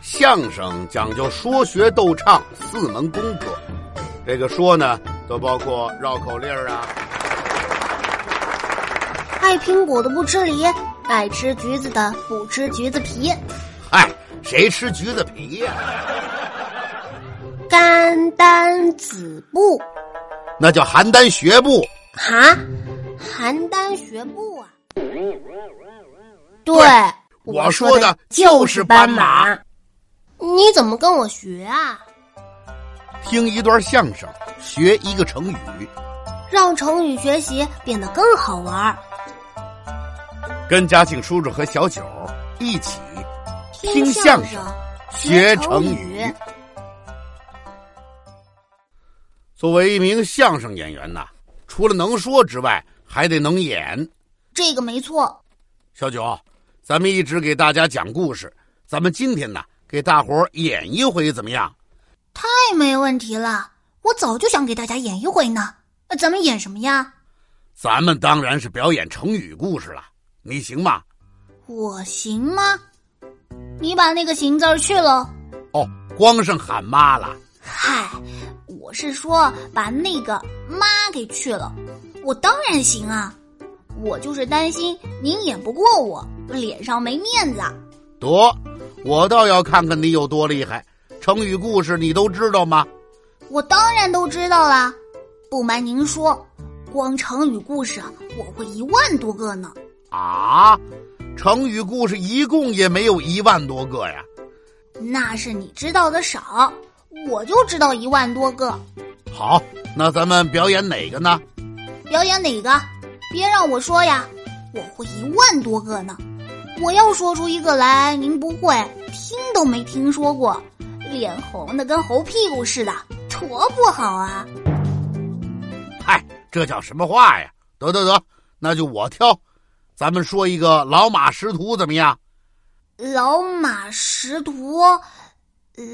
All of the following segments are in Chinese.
相声讲究说学逗唱四门功课，这个说呢，都包括绕口令啊。爱苹果的不吃梨，爱吃橘子的不吃橘子皮。嗨，谁吃橘子皮呀？邯郸子布，那叫邯郸学步。哈，邯郸学步啊？对，我说的就是斑马。你怎么跟我学啊？听一段相声，学一个成语，让成语学习变得更好玩。跟嘉庆叔叔和小九一起听相声，学成语。作为一名相声演员呐，除了能说之外，还得能演。这个没错。小九，咱们一直给大家讲故事，咱们今天呢？给大伙儿演一回怎么样？太没问题了！我早就想给大家演一回呢。咱们演什么呀？咱们当然是表演成语故事了。你行吗？我行吗？你把那个“行”字去了。哦，光剩喊妈了。嗨，我是说把那个“妈”给去了。我当然行啊！我就是担心您演不过我，脸上没面子。得。我倒要看看你有多厉害，成语故事你都知道吗？我当然都知道啦。不瞒您说，光成语故事我会一万多个呢。啊，成语故事一共也没有一万多个呀。那是你知道的少，我就知道一万多个。好，那咱们表演哪个呢？表演哪个？别让我说呀，我会一万多个呢。我要说出一个来，您不会听都没听说过，脸红的跟猴屁股似的，多不好啊！嗨，这叫什么话呀？得得得，那就我挑，咱们说一个老马识途怎么样？老马识途，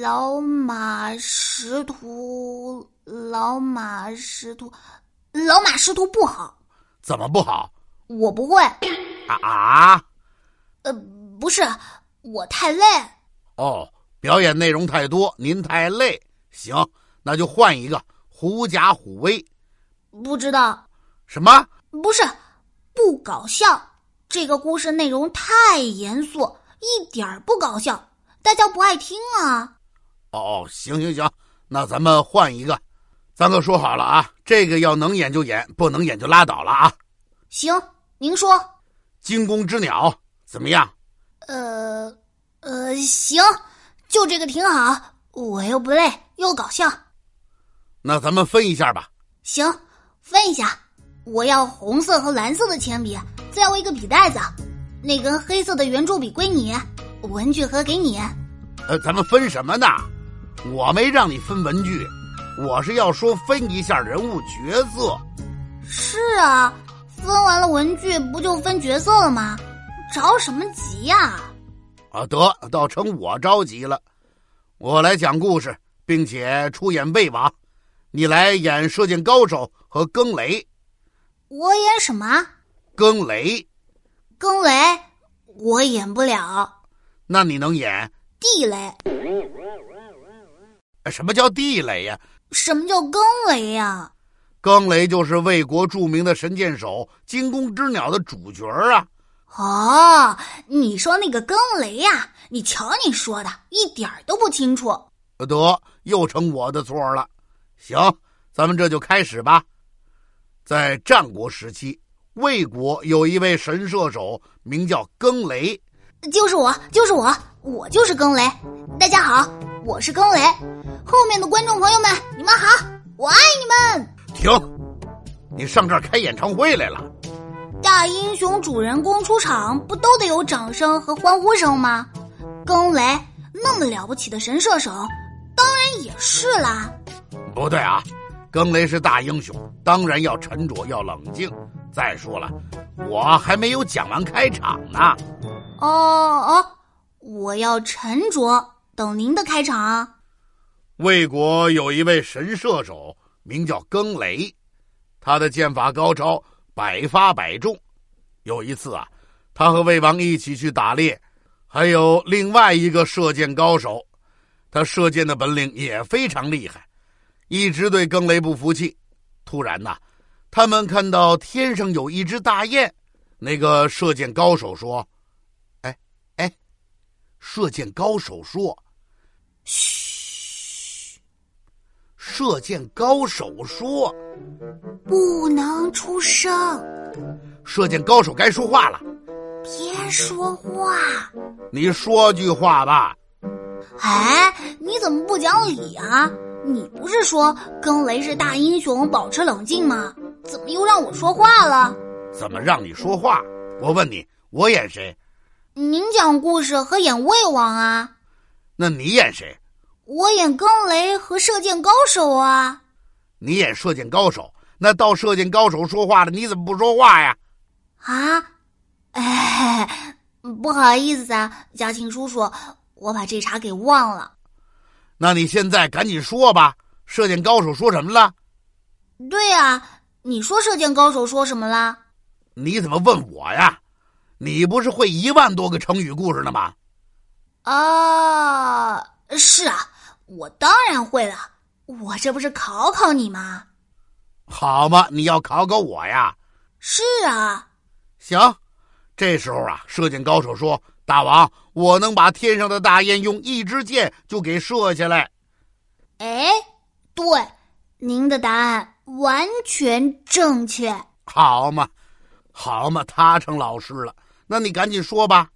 老马识途，老马识途，老马识途不好。怎么不好？我不会。啊啊！呃，不是，我太累。哦，表演内容太多，您太累。行，那就换一个狐假虎威。不知道什么？不是，不搞笑。这个故事内容太严肃，一点儿不搞笑，大家不爱听啊。哦，行行行，那咱们换一个。咱可说好了啊，这个要能演就演，不能演就拉倒了啊。行，您说。惊弓之鸟。怎么样？呃，呃，行，就这个挺好。我又不累，又搞笑。那咱们分一下吧。行，分一下。我要红色和蓝色的铅笔，再要一个笔袋子。那根黑色的圆珠笔归你，文具盒给你。呃，咱们分什么呢？我没让你分文具，我是要说分一下人物角色。是啊，分完了文具，不就分角色了吗？着什么急呀？啊，得倒成我着急了。我来讲故事，并且出演魏王，你来演射箭高手和更雷。我演什么？更雷。更雷，我演不了。那你能演地雷？什么叫地雷呀？什么叫更雷呀？更雷就是魏国著名的神箭手惊弓之鸟的主角啊。哦，你说那个更雷呀？你瞧你说的，一点都不清楚。得，又成我的错了。行，咱们这就开始吧。在战国时期，魏国有一位神射手，名叫更雷。就是我，就是我，我就是更雷。大家好，我是更雷。后面的观众朋友们，你们好，我爱你们。停！你上这儿开演唱会来了？大英雄主人公出场，不都得有掌声和欢呼声吗？更雷那么了不起的神射手，当然也是啦。不对啊，更雷是大英雄，当然要沉着，要冷静。再说了，我还没有讲完开场呢。哦哦，我要沉着，等您的开场。魏国有一位神射手，名叫更雷，他的剑法高超。百发百中，有一次啊，他和魏王一起去打猎，还有另外一个射箭高手，他射箭的本领也非常厉害，一直对更雷不服气。突然呐，他们看到天上有一只大雁。那个射箭高手说：“哎，哎，射箭高手说，嘘。射箭高手说，不能出声。射箭高手该说话了。别说话。你说句话吧。哎，你怎么不讲理啊？你不是说跟雷是大英雄，保持冷静吗？怎么又让我说话了？”怎么让你说话？我问你，我演谁？您讲故事和演魏王啊？那你演谁？我演更雷和射箭高手啊。你演射箭高手，那到射箭高手说话了，你怎么不说话呀？啊？哎，不好意思啊，嘉庆叔叔，我把这茬给忘了。那你现在赶紧说吧，射箭高手说什么了？对呀。你说射箭高手说什么了？你怎么问我呀？你不是会一万多个成语故事呢吗？啊，是啊，我当然会了。我这不是考考你吗？好嘛，你要考考我呀？是啊。行，这时候啊，射箭高手说：“大王，我能把天上的大雁用一支箭就给射下来。”哎，对，您的答案。完全正确，好嘛，好嘛，他成老师了。那你赶紧说吧，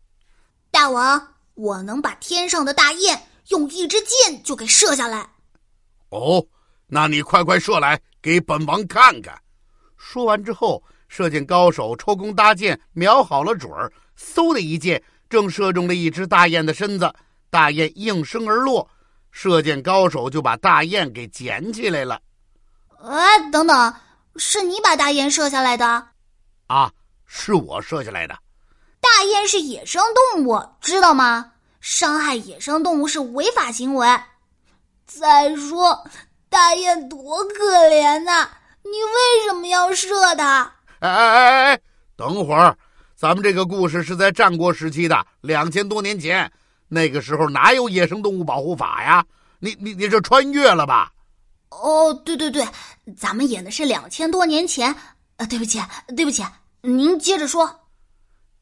大王，我能把天上的大雁用一支箭就给射下来。哦，那你快快射来，给本王看看。说完之后，射箭高手抽弓搭箭，瞄好了准儿，嗖的一箭，正射中了一只大雁的身子，大雁应声而落，射箭高手就把大雁给捡起来了。哎，等等，是你把大雁射下来的？啊，是我射下来的。大雁是野生动物，知道吗？伤害野生动物是违法行为。再说，大雁多可怜呐，你为什么要射它？哎哎哎哎，等会儿，咱们这个故事是在战国时期的，两千多年前，那个时候哪有野生动物保护法呀？你你你这穿越了吧？哦，对对对，咱们演的是两千多年前。呃，对不起，对不起，您接着说。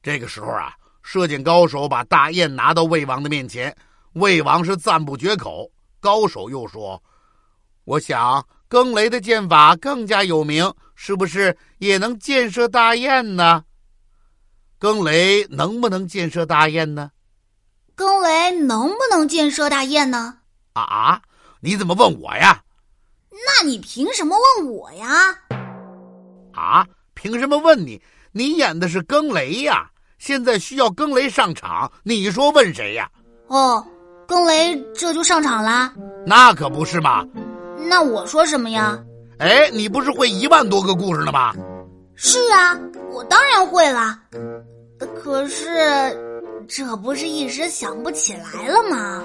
这个时候啊，射箭高手把大雁拿到魏王的面前，魏王是赞不绝口。高手又说：“我想更雷的箭法更加有名，是不是也能箭射大雁呢？更雷能不能箭射大雁呢？更雷能不能箭射大雁呢？啊啊！你怎么问我呀？”那你凭什么问我呀？啊，凭什么问你？你演的是更雷呀，现在需要更雷上场，你说问谁呀？哦，更雷这就上场啦？那可不是嘛。那我说什么呀？哎，你不是会一万多个故事呢吗？是啊，我当然会啦。可是，这不是一时想不起来了吗？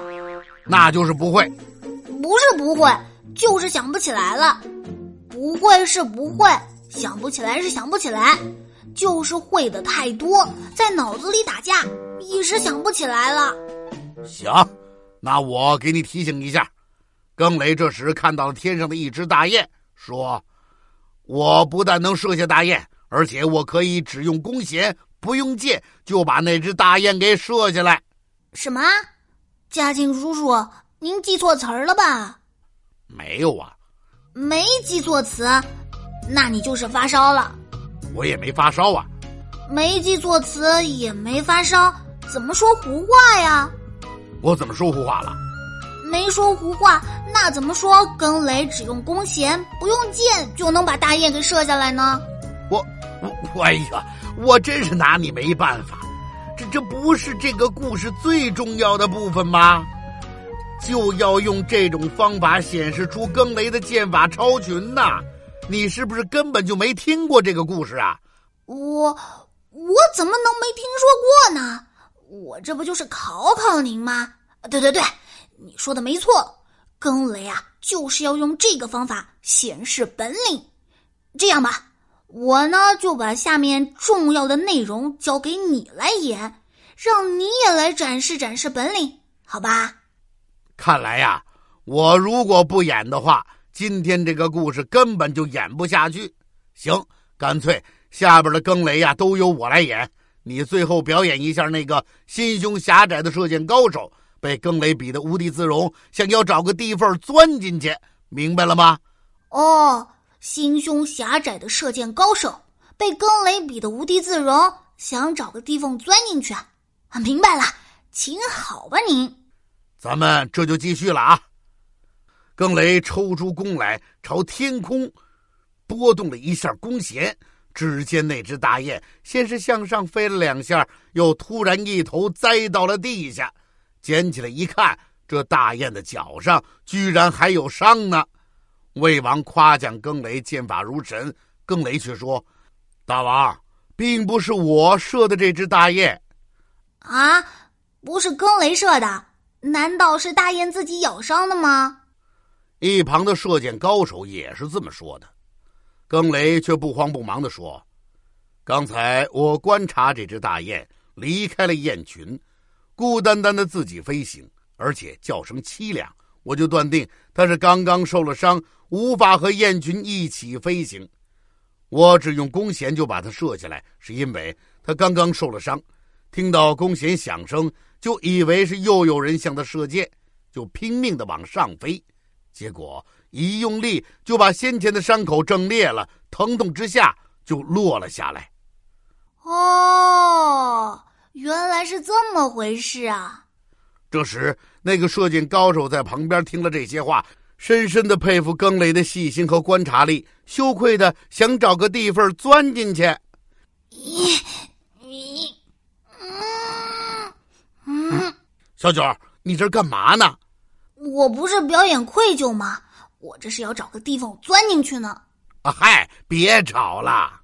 那就是不会。不是不会。就是想不起来了，不会是不会，想不起来是想不起来，就是会的太多，在脑子里打架，一时想不起来了。行，那我给你提醒一下。更雷这时看到了天上的一只大雁，说：“我不但能射下大雁，而且我可以只用弓弦，不用箭，就把那只大雁给射下来。”什么？嘉庆叔叔，您记错词儿了吧？没有啊，没记错词，那你就是发烧了。我也没发烧啊，没记错词也没发烧，怎么说胡话呀？我怎么说胡话了？没说胡话，那怎么说更雷只用弓弦不用箭就能把大雁给射下来呢？我我哎呀，我真是拿你没办法，这这不是这个故事最重要的部分吗？就要用这种方法显示出更雷的剑法超群呐！你是不是根本就没听过这个故事啊？我我怎么能没听说过呢？我这不就是考考您吗？对对对，你说的没错，更雷啊就是要用这个方法显示本领。这样吧，我呢就把下面重要的内容交给你来演，让你也来展示展示本领，好吧？看来呀，我如果不演的话，今天这个故事根本就演不下去。行，干脆下边的更雷呀都由我来演，你最后表演一下那个心胸狭窄的射箭高手被更雷比的无地自容，想要找个地缝钻进去，明白了吗？哦，心胸狭窄的射箭高手被更雷比的无地自容，想找个地缝钻进去。啊，明白了，请好吧您。咱们这就继续了啊！更雷抽出弓来，朝天空拨动了一下弓弦。只见那只大雁先是向上飞了两下，又突然一头栽到了地下。捡起来一看，这大雁的脚上居然还有伤呢。魏王夸奖更雷剑法如神，更雷却说：“大王，并不是我射的这只大雁。”啊，不是更雷射的。难道是大雁自己咬伤的吗？一旁的射箭高手也是这么说的。更雷却不慌不忙的说：“刚才我观察这只大雁离开了雁群，孤单单的自己飞行，而且叫声凄凉，我就断定它是刚刚受了伤，无法和雁群一起飞行。我只用弓弦就把它射下来，是因为它刚刚受了伤，听到弓弦响声。”就以为是又有人向它射箭，就拼命的往上飞，结果一用力就把先前的伤口挣裂了，疼痛之下就落了下来。哦，原来是这么回事啊！这时，那个射箭高手在旁边听了这些话，深深的佩服更雷的细心和观察力，羞愧的想找个地缝钻进去。咦。小九，你这干嘛呢？我不是表演愧疚吗？我这是要找个地方钻进去呢。啊嗨，别吵了。